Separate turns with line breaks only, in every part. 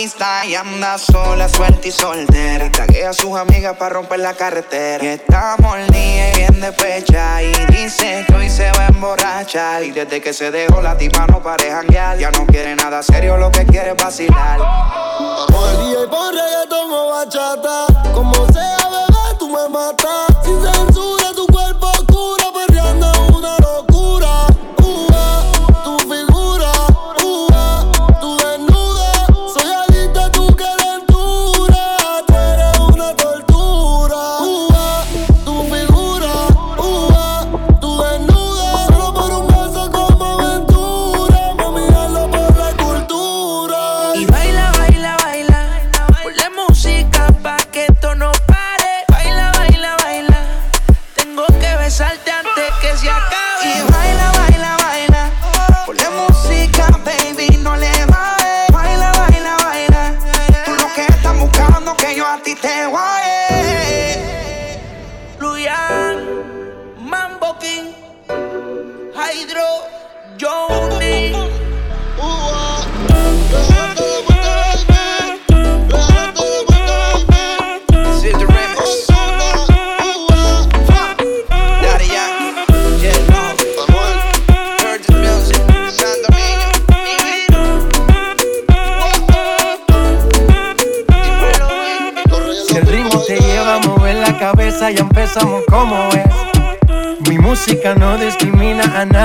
Y
anda sola, suelta y soltera. Taguea a sus amigas para romper la carretera. Y estamos al día y bien despecha Y dice que hoy se va a emborrachar. Y desde que se dejó la tipa no pare janguear. Ya no quiere nada serio, lo que quiere es vacilar.
Día y pon reggaetón o bachata. Como sea, bebé, tú me matas.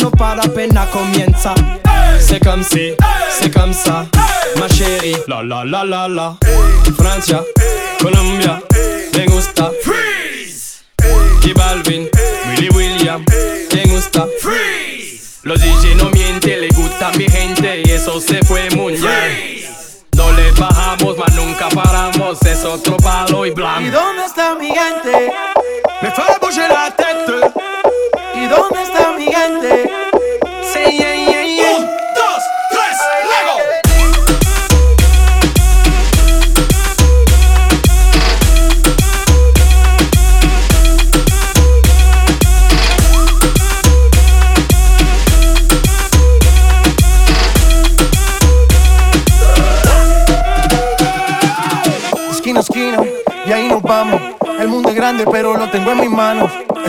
No para apenas comienza. C'est comme si, c'est comme ça, ma chérie. La la la la la. Francia, Colombia, me gusta. Freeze. J Balvin, Willy William, me gusta. Freeze. Los DJ no mienten, le gusta a mi gente y eso se fue muy bien. No le bajamos, mas nunca paramos, es otro palo y blanco.
¿Y dónde está mi gente? Dónde está mi gente?
Sí, yeah, yeah, yeah. Un, dos, tres, luego.
Esquina esquina, y ahí nos vamos. El mundo es grande, pero lo tengo en mis manos.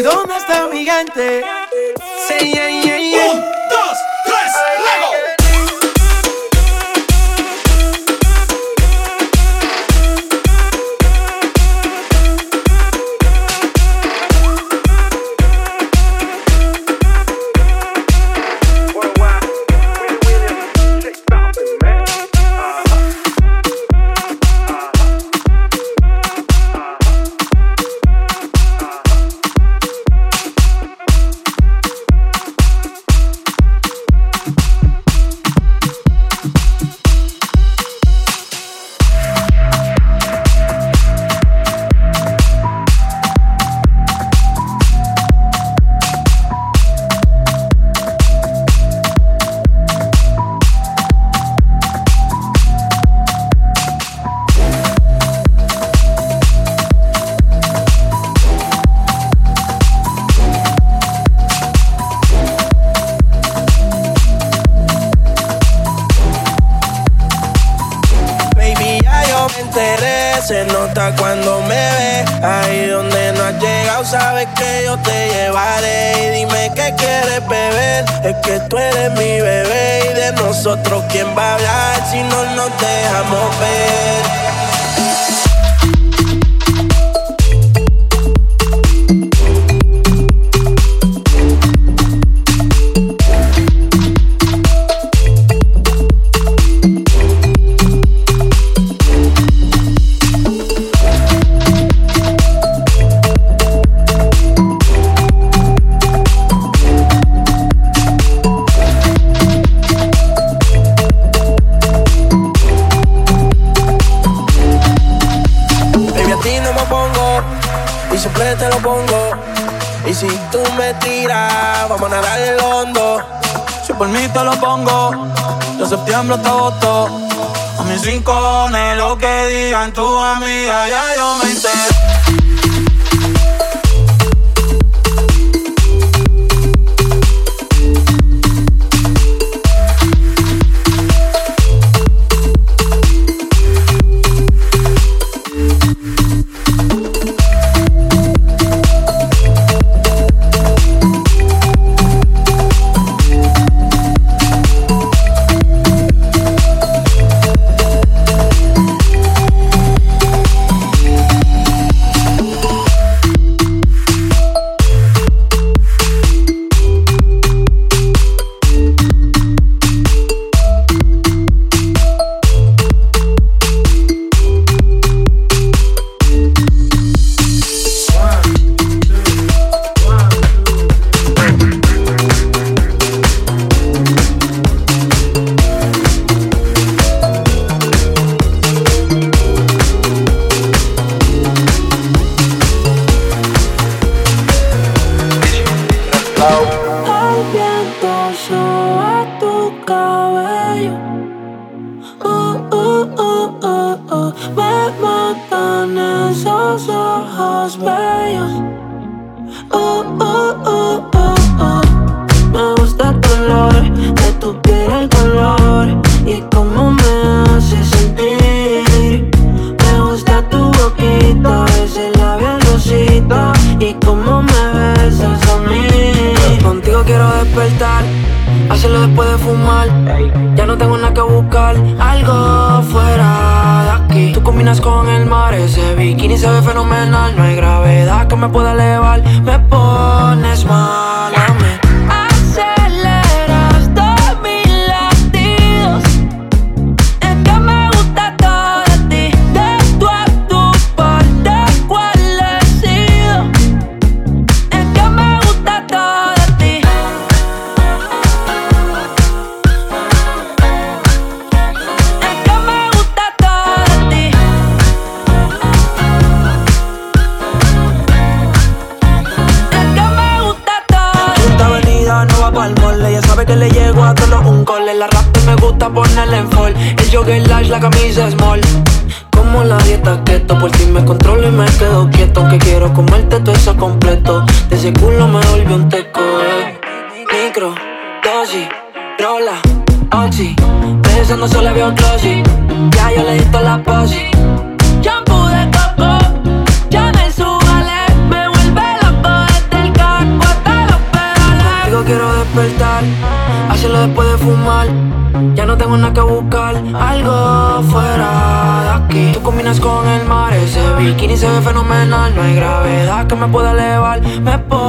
¿Y dónde está mi gente?
Sí, yeah, yeah, yeah. Un, dos,
Si
por mí te lo pongo, de septiembre hasta agosto. A mis rincones, lo que digan tu amiga, ya yo me
entero.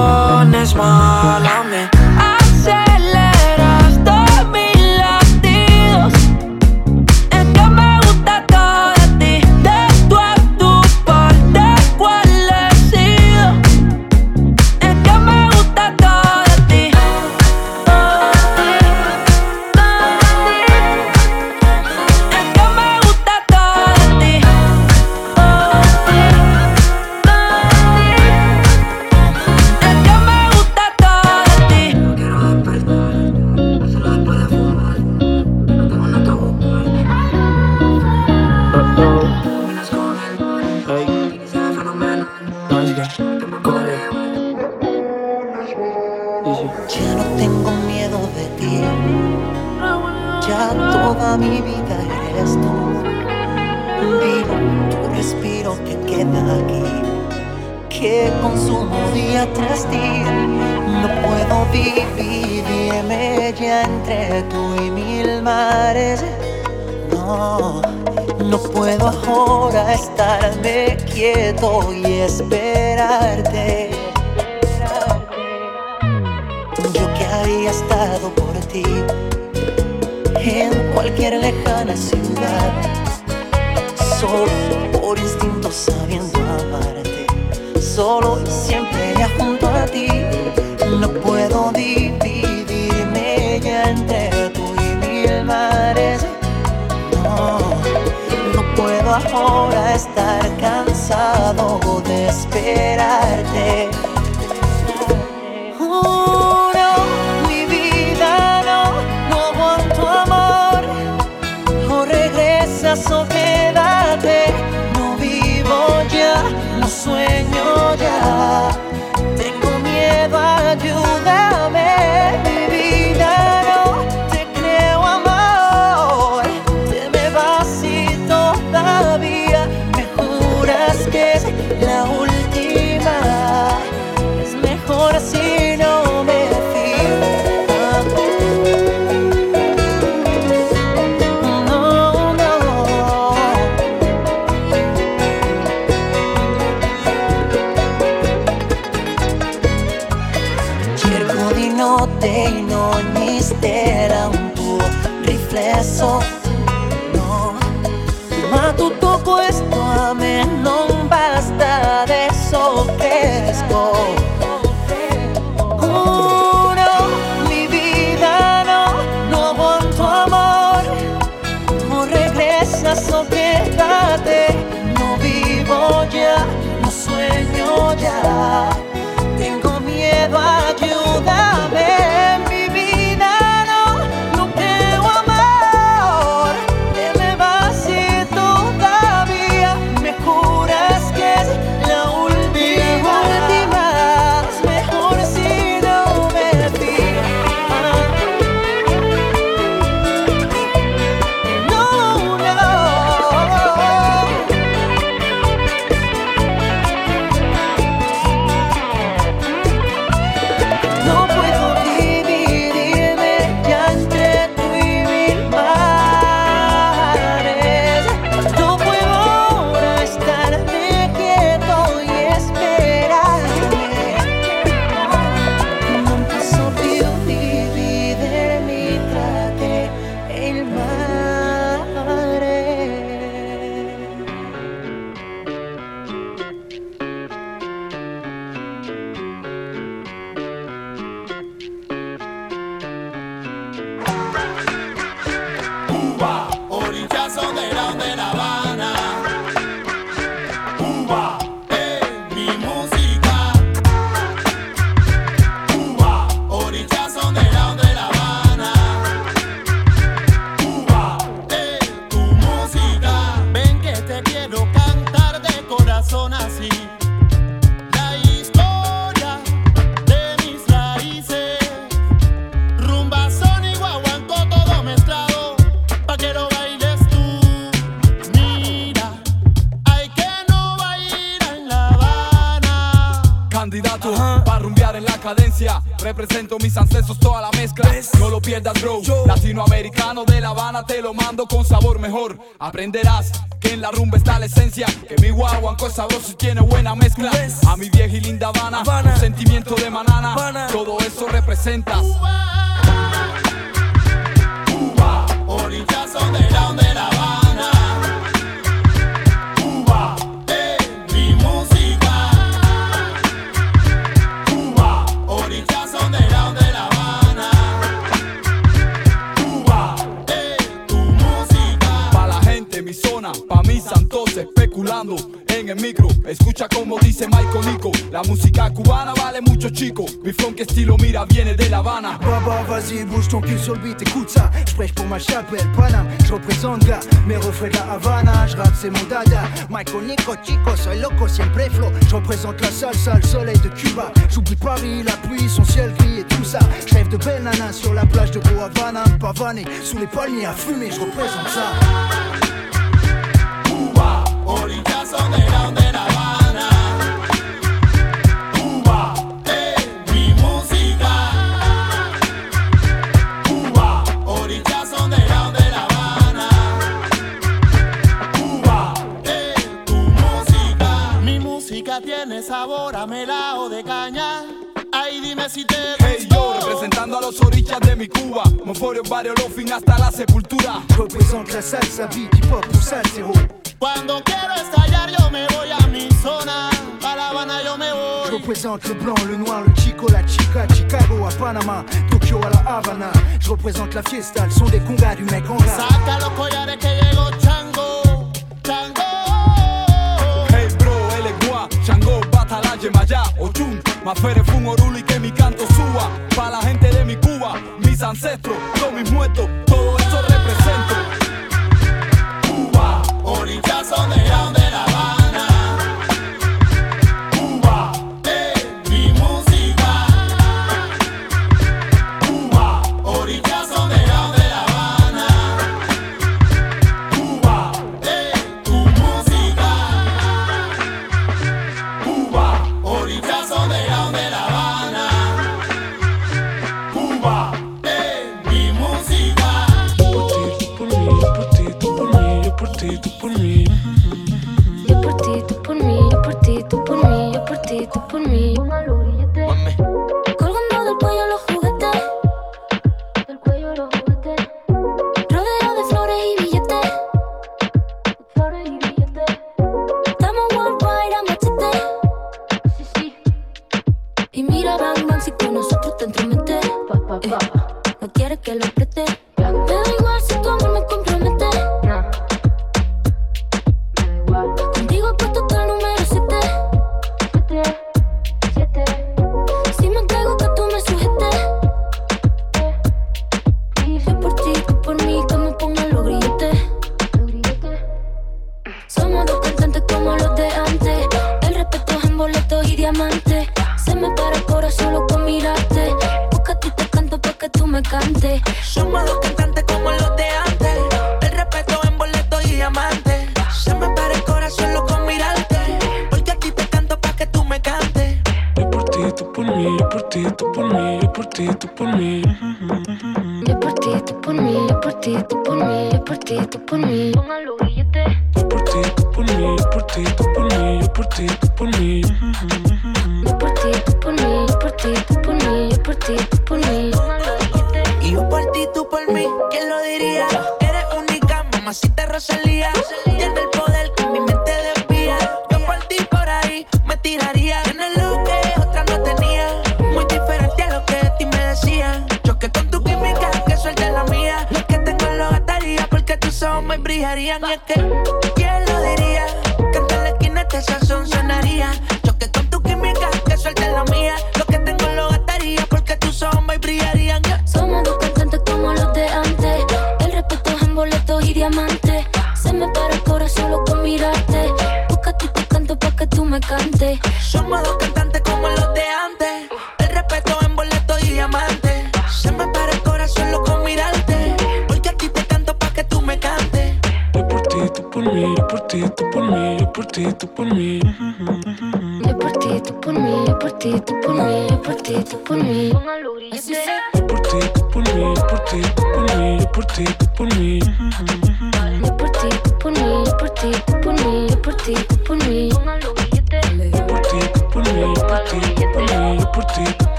pones
mala sale, sale soleil de Cuba. J'oublie Paris, la pluie, son ciel gris et tout ça. Je de belles nanas sur la plage de Havana, pavané, sous les palmiers à fumer, je représente ça. le blanc, le noir, le chico, la chica, Chicago à Panama, Tokyo à la Havana. Je représente la fiesta, le son des congas du mec en rap.
Saca los collares que llegó Chango, Chango.
Hey bro, él es gua, Chango, Batala, Yemayá, Ochun, Mafere, Fun, Oruli, que mi canto suba. Pa' la gente de mi Cuba, mis ancestros, todos mis muertos.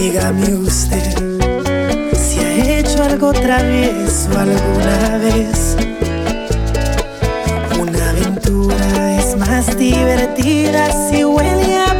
Dígame usted si ha hecho algo travieso alguna vez. Una aventura es más divertida si huele a.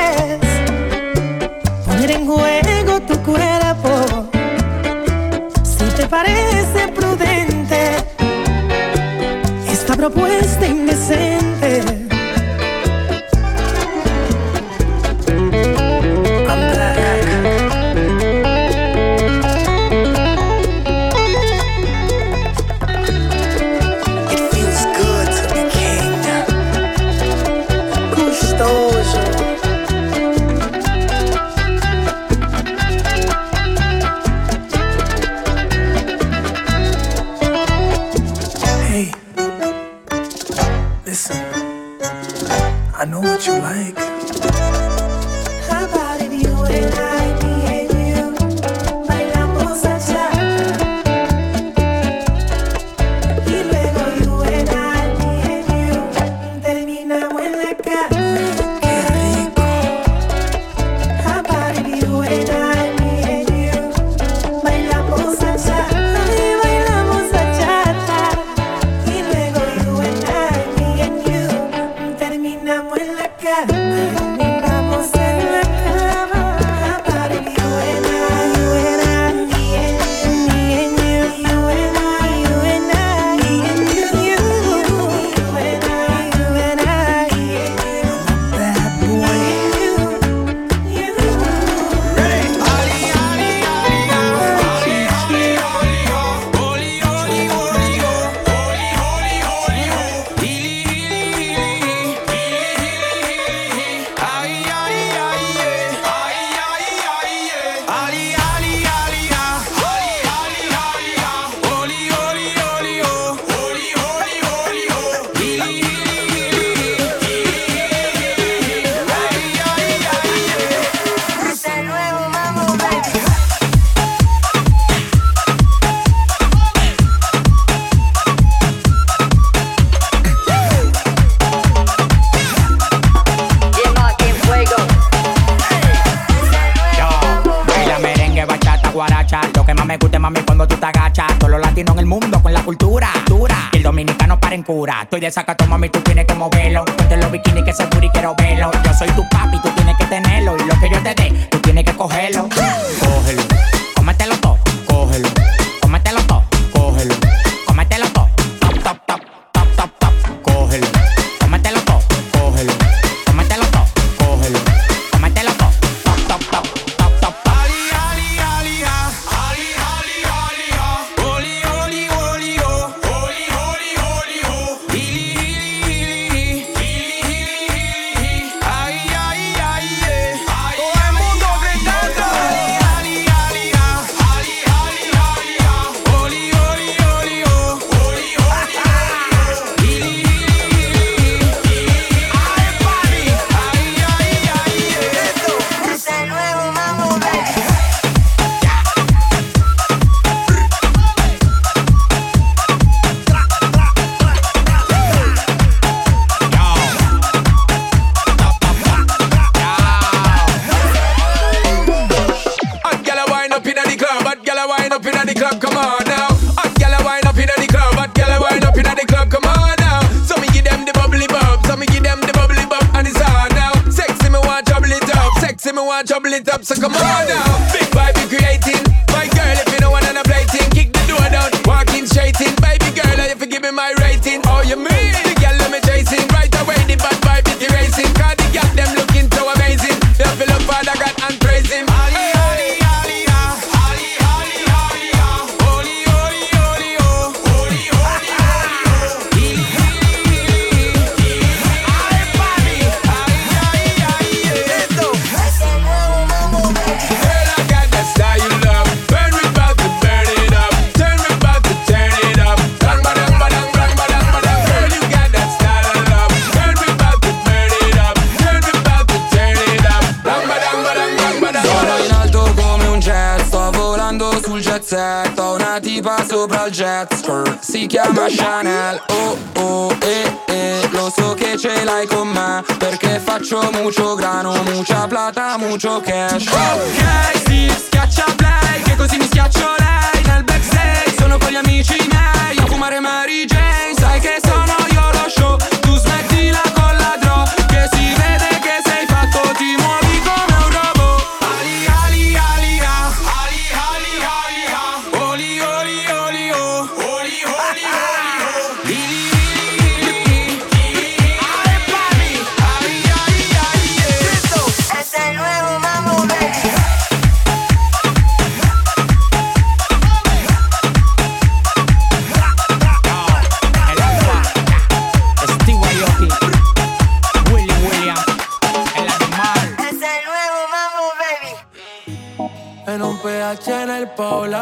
Esta propuesta.
Estoy de sacato,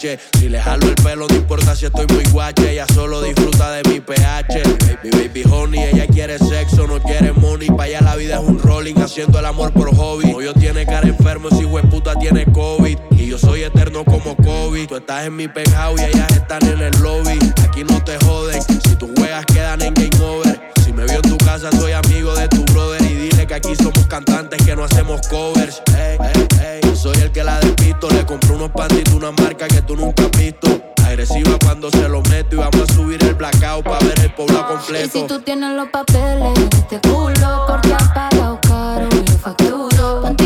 Si le jalo el pelo, no importa si estoy muy guache, ella solo disfruta de mi pH. Baby, baby, honey, ella quiere sexo, no quiere money. Para ella la vida es un rolling, haciendo el amor por hobby. No, yo tiene cara enfermo, si puta tiene COVID. Y yo soy eterno como COVID. Tú estás en mi penthouse y ellas están en el lobby. Aquí no te joden, si tus juegas quedan en game over. Si me vio en tu casa, soy amigo de tu brother. Y dile que aquí somos cantantes que no hacemos covers. Ey, ey, ey soy el que la despisto. Le compré unos pantitos, una marca que tú nunca has visto. Agresiva cuando se lo meto y vamos a subir el blackout para ver el pueblo completo.
Y si tú tienes los papeles, este culo porque has pagado caro y yo.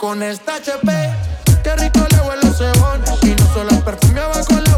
con esta HP. Qué rico le huele los cebón Y no solo
perfumeaba con la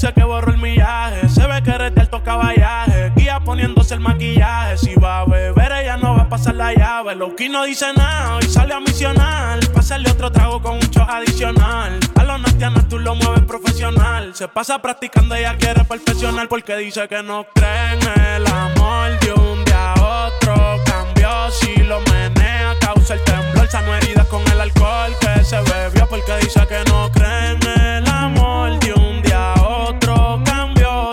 dice que
borró el millaje. Se ve que eres de alto caballaje. Guía poniéndose el maquillaje. Si va a beber, ella no va a pasar la llave. Lowkey no dice nada y sale a misionar. Pásale otro trago con un chojo adicional. A los natianas tú lo mueves profesional. Se pasa practicando, ella quiere perfeccionar. Porque dice que no cree en el amor de un día a otro. Cambió si lo menea, causa el temblor. Sano heridas con el alcohol que se bebió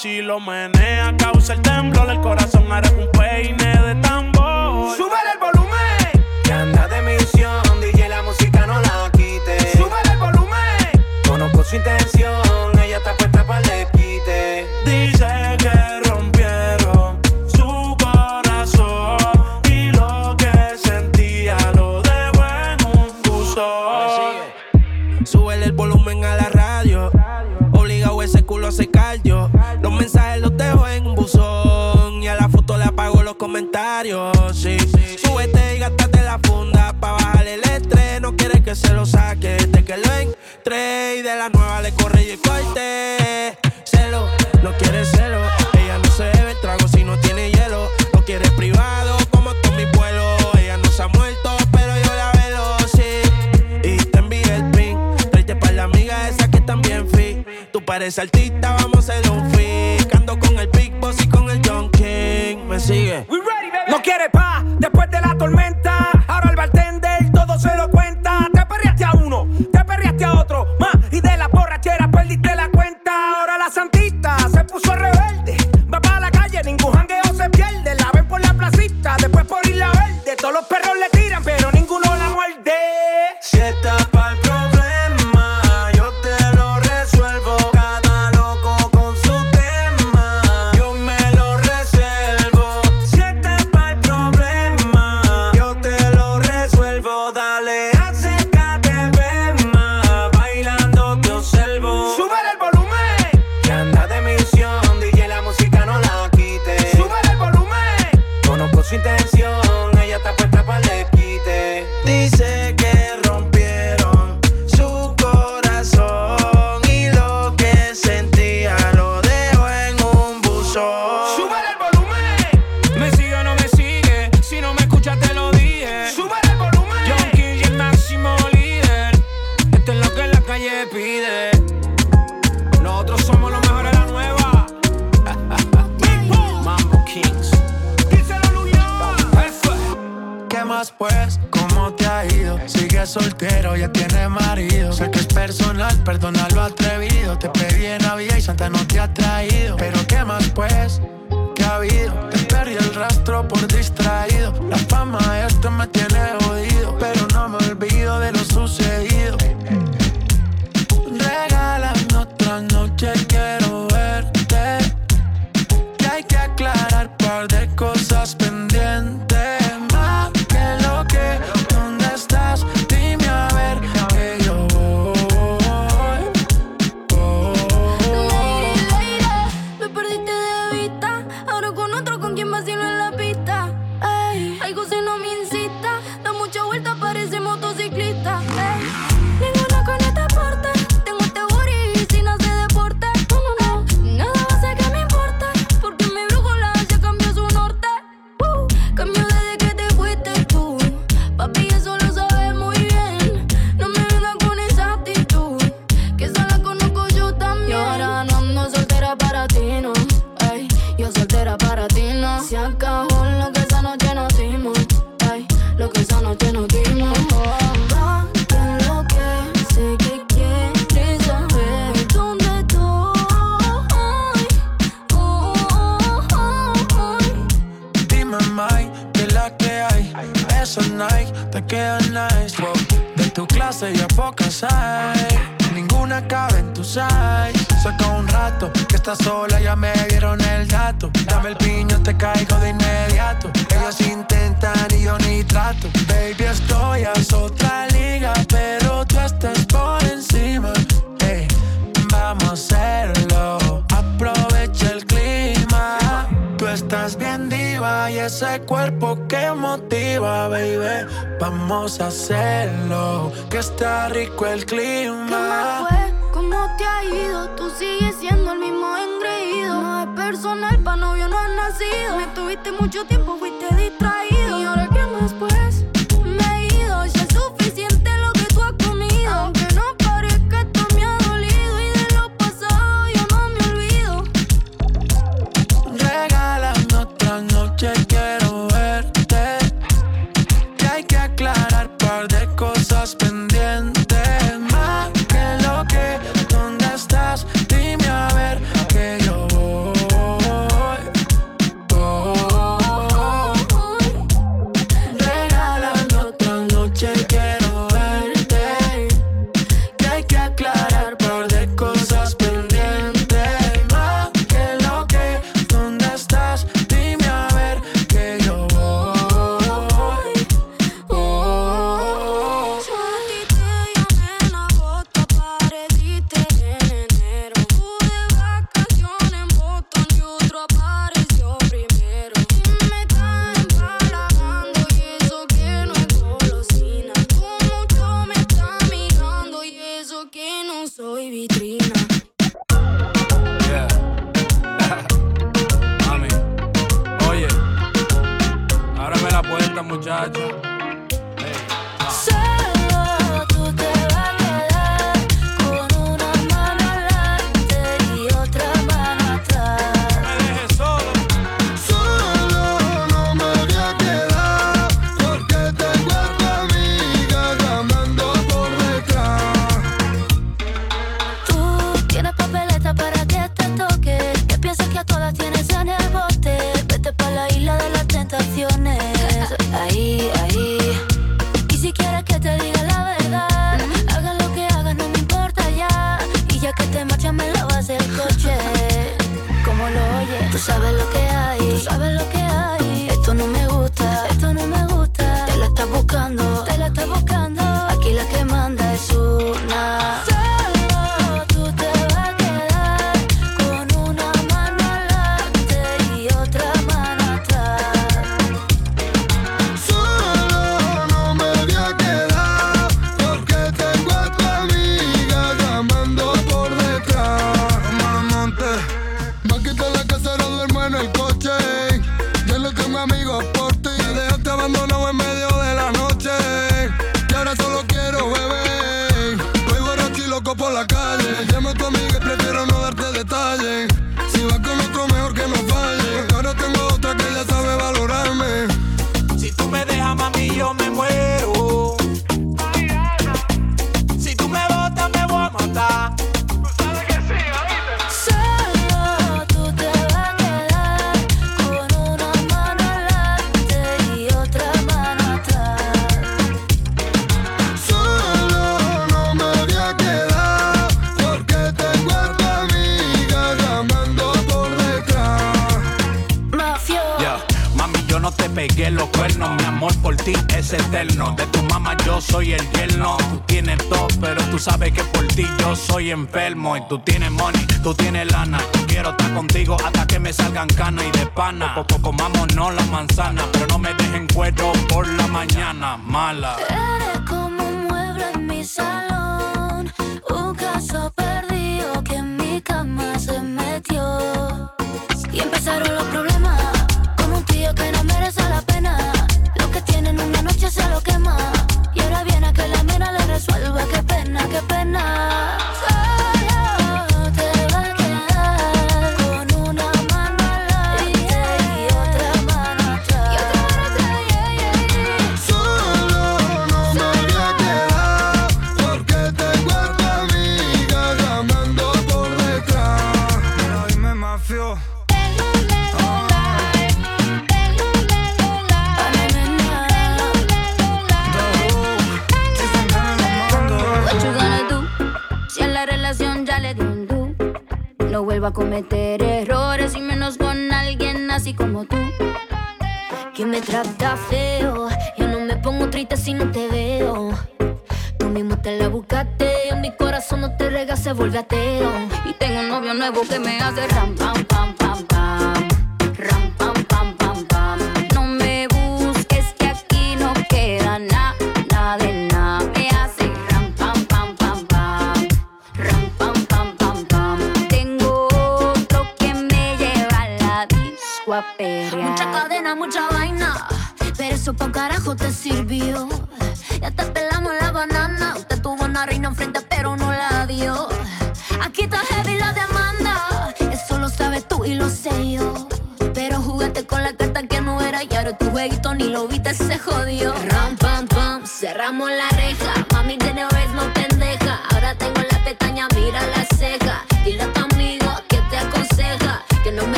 si lo menea causa el temblor, el corazón hará un peine de tambor.
Sube el volumen, que anda de misión, DJ la música no la quite. Sube el volumen, conozco su
sin y
de la nueva le corre y el corte. Celo, no quiere celo. Ella no se bebe trago si no tiene hielo. No quiere privado como todo mi vuelo. Ella no se ha muerto, pero yo la velo, sí. Y te envié el pin. Tráete para la amiga esa que también fit. Tú pareces artista, vamos a hacer un fit. Ando con el Big Boss y con el John King. Me sigue. We ready, baby.
No quiere pa' después de la tormenta. Ahora el bartender todo se lo
sabes lo que
hay. Tú
sabes
lo que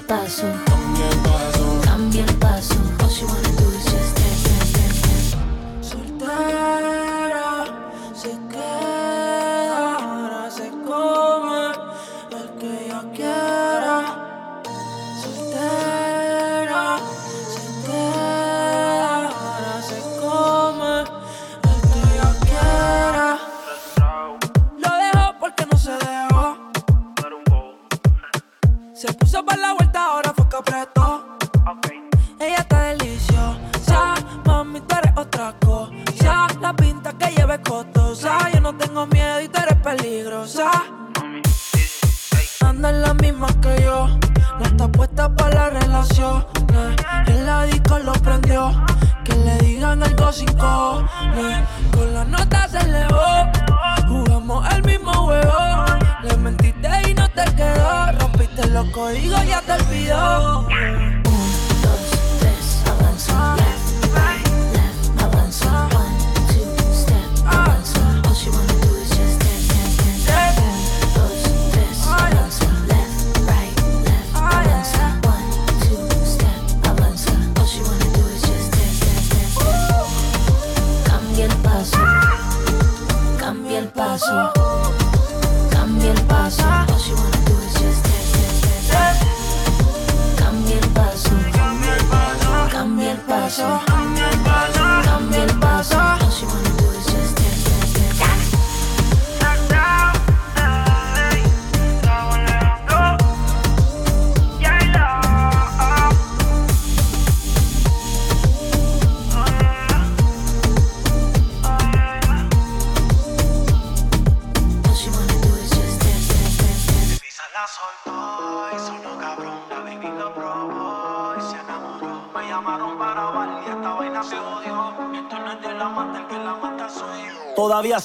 paso,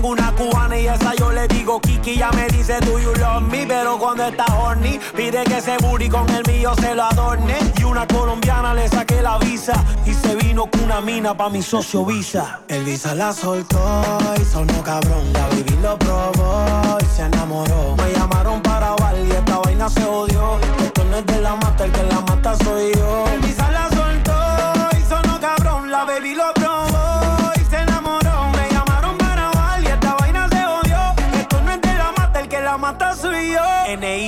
Tengo una cubana y esa yo le digo Kiki. Ya me dice do you love me, pero cuando está horny pide que ese booty con el mío se lo adorne. Y una colombiana le saqué la visa y se vino con una mina pa' mi socio Visa. El Visa la soltó y sonó cabrón. La baby lo probó y se enamoró. Me llamaron para bailar y esta vaina se odió.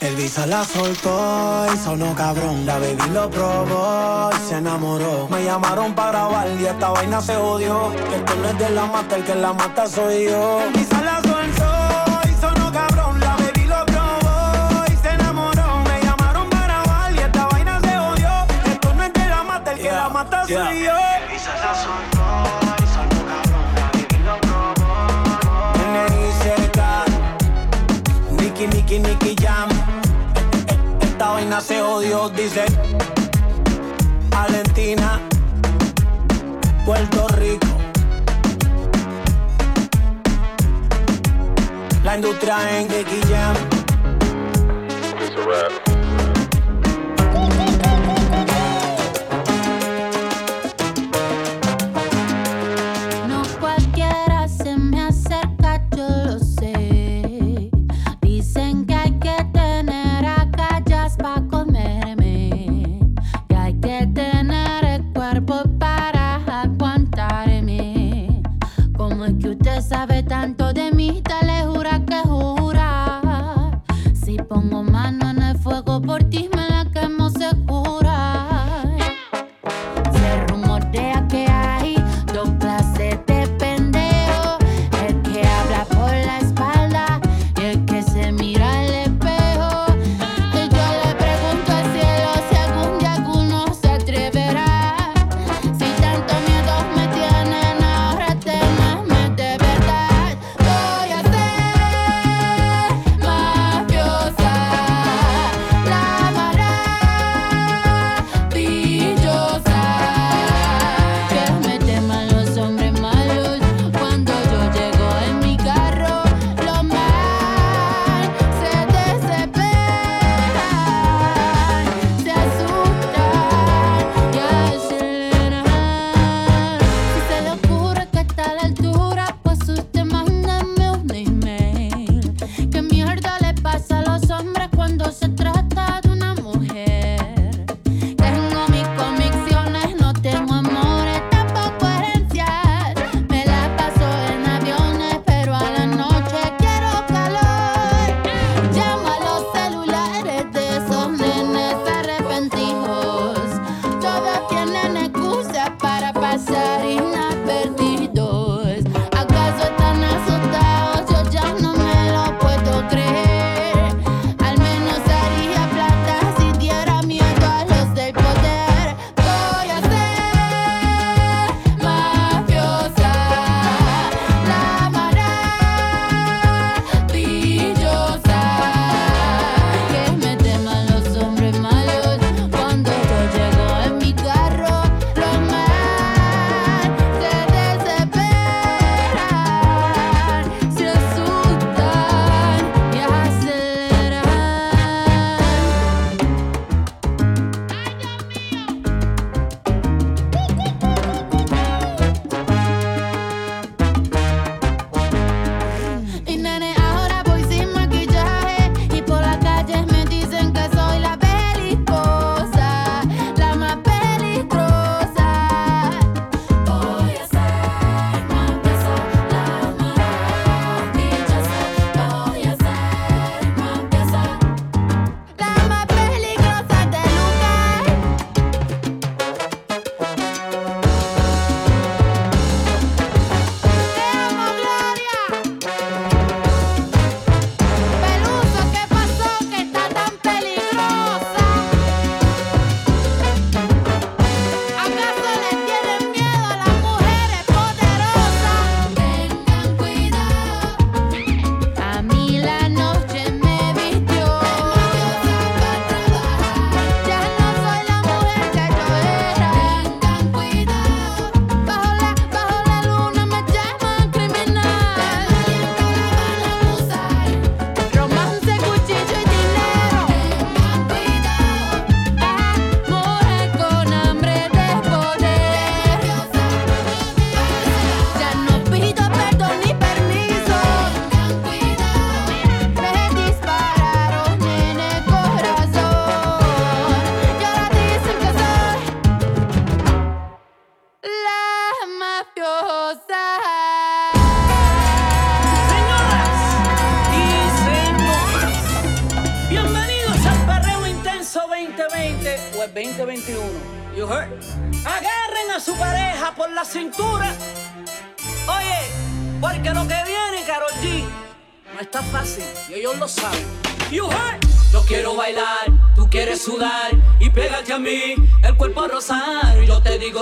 El Visa la soltó y sonó cabrón. La baby lo probó y se enamoró. Me llamaron para grabar y esta vaina se odió. Esto no es de la mata, el que la mata soy yo. El Visa la soltó y sonó cabrón. La baby lo probó y se enamoró. Me llamaron para grabar y esta vaina se odió. Esto no es de la mata, el que la mata soy yo. El Visa la soltó y sonó cabrón. La baby lo probó. N.I.C.K. Nicky, Nicky, Nicky Jam vaina se jodió, dice Valentina, Puerto Rico.
La industria en Guillem.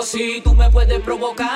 Si
tú me puedes provocar,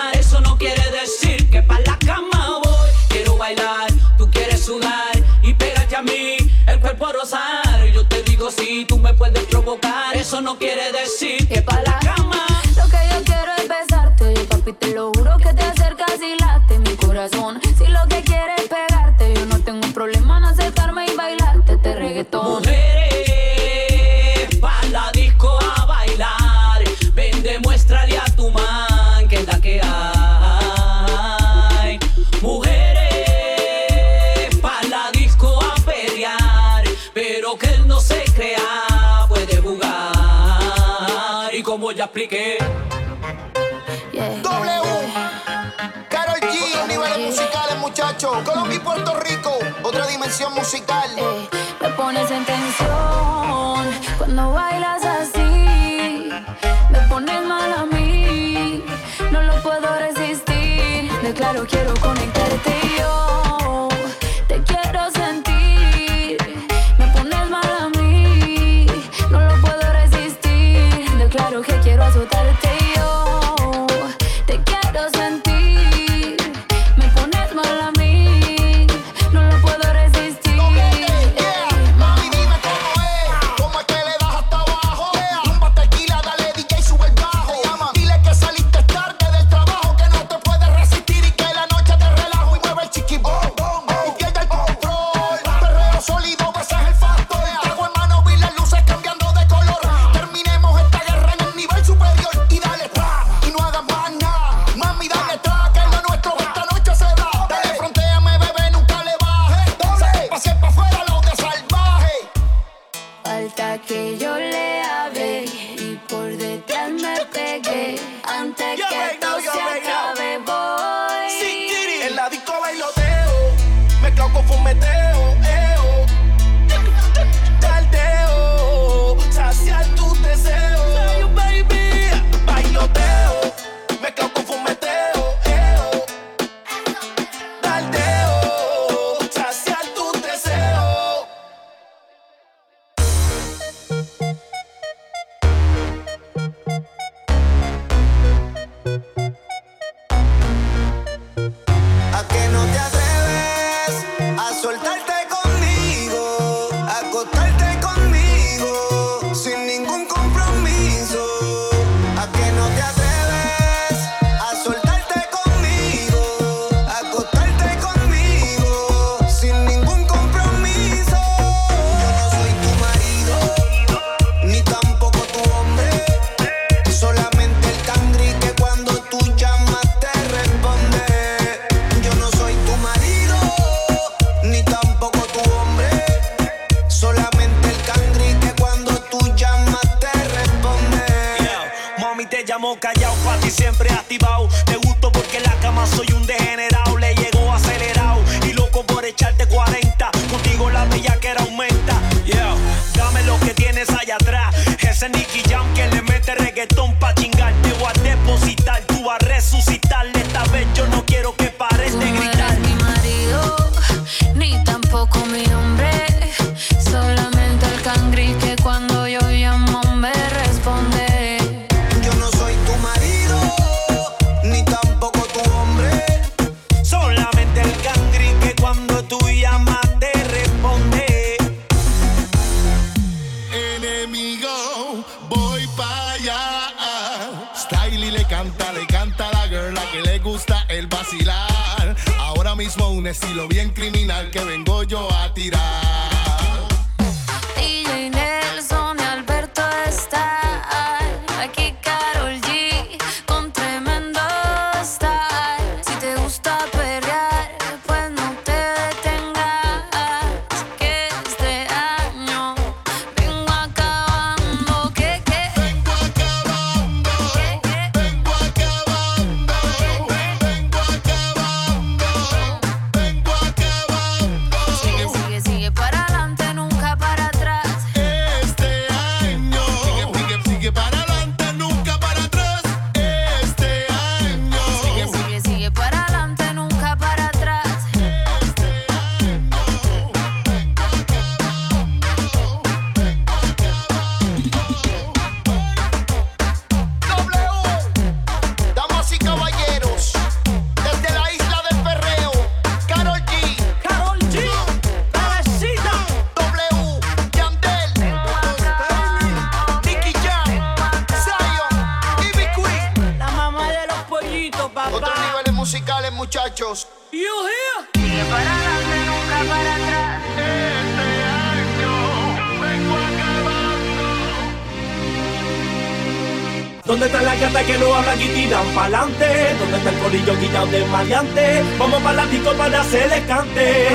¿Dónde está la gata que no habla y tiran pa'lante? ¿Dónde está el corillo guillado de maleante? Vamos pa' la disco para hacerle cante.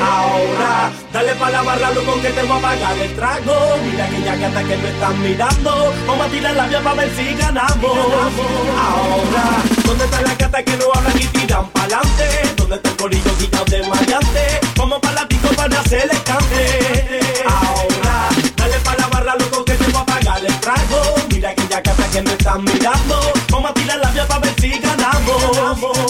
Ahora, dale pa' la barra, loco, que te voy a pagar el trago. Mira aquella gata que me están mirando. Vamos a tirar la vía para ver si ganamos. Ahora, ¿dónde está la gata que no habla y tiran pa'lante? ¿Dónde está el corillo guillado de maleante? Vamos pa' la disco para hacerle cante. Ahora, dale pa' la barra, loco, que te voy a pagar el trago. Mira aquella gata que me están mirando. Vamos a tirar la vía para ver si ganamos.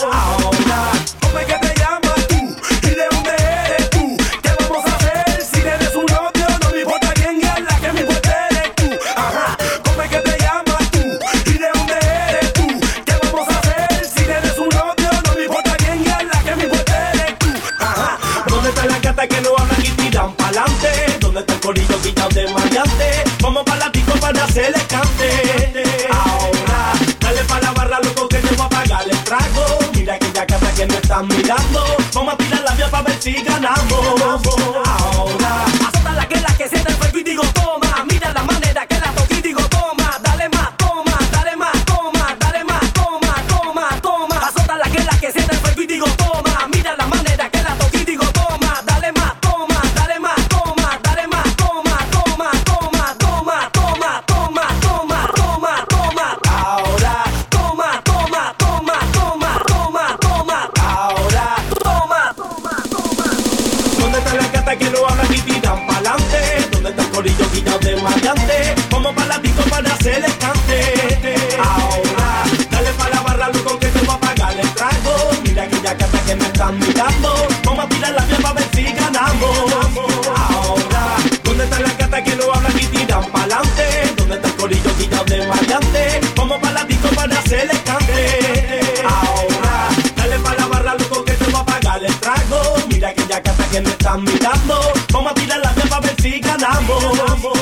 Ahora, ¿cómo es que te llamas tú? ¿Y de dónde eres tú? ¿Qué vamos a hacer si eres un odio? No me importa quién es la que me importa eres tú. Ajá, ¿cómo es que te llamas tú? ¿Y de dónde eres tú? ¿Qué vamos a hacer si eres un odio? No me importa quién es la que me importa eres tú. Ajá, ¿dónde está la gata que no hablan y tiran pa'lante? ¿Dónde está el corillo guillado de maleante? Vamos pa' la disco para hacerle mirando. Vamos a tirar la vía para ver si ganamos. Que me están mirando. Vamos a tirar la para ver si ganamos.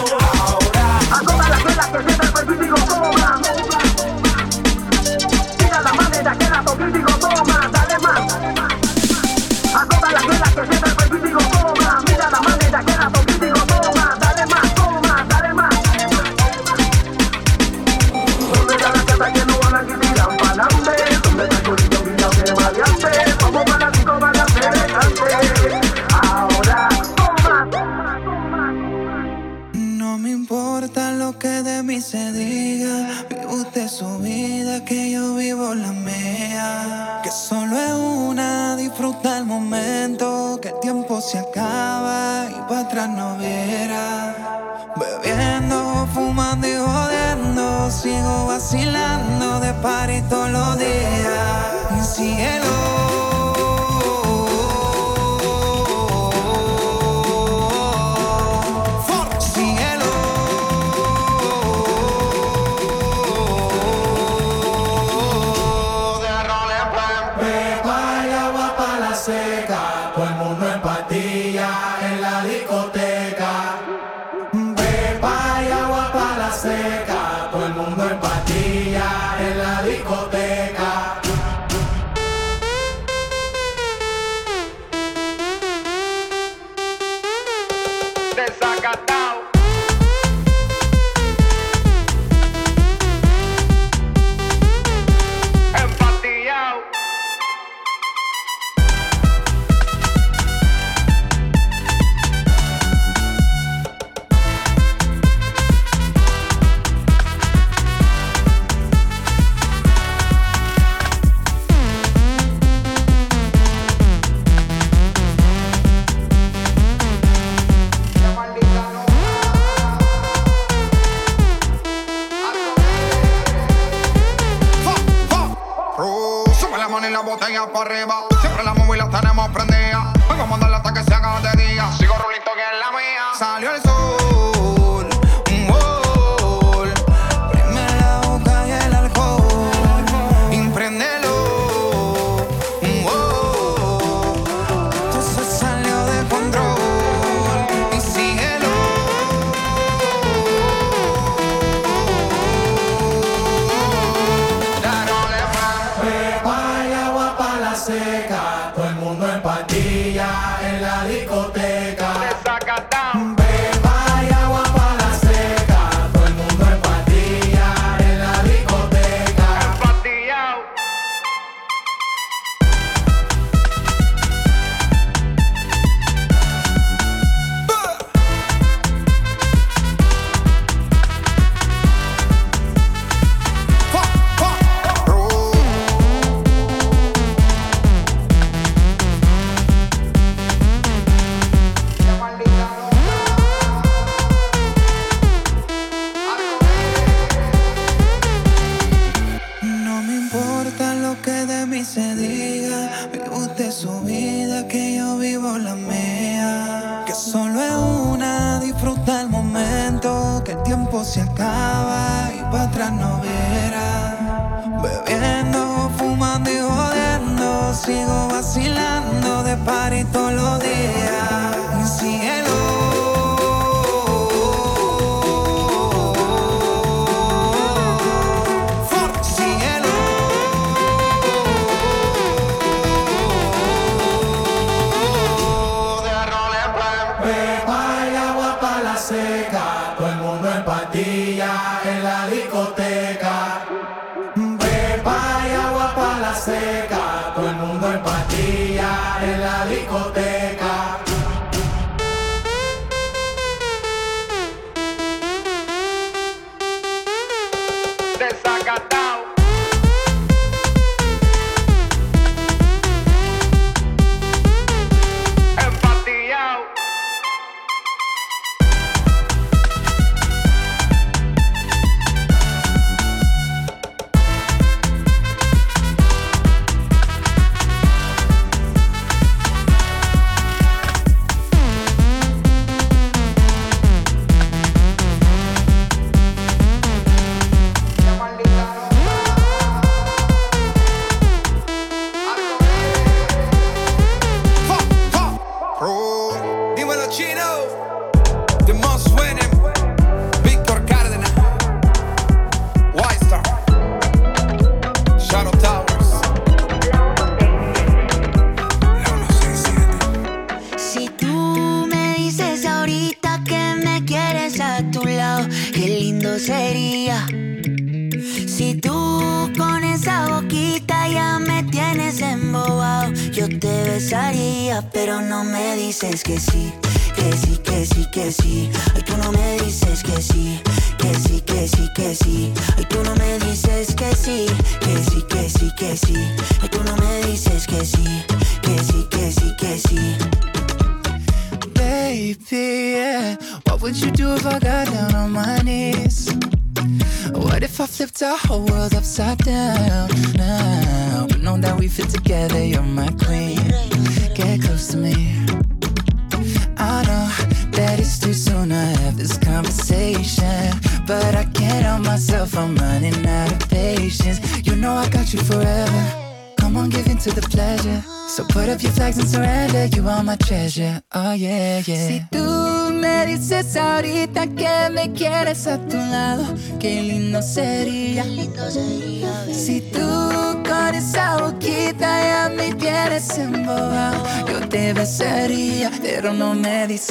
sería,
lindo sería si tú con esa boquita ya me tienes embobado. Yo te besaría, pero no me dices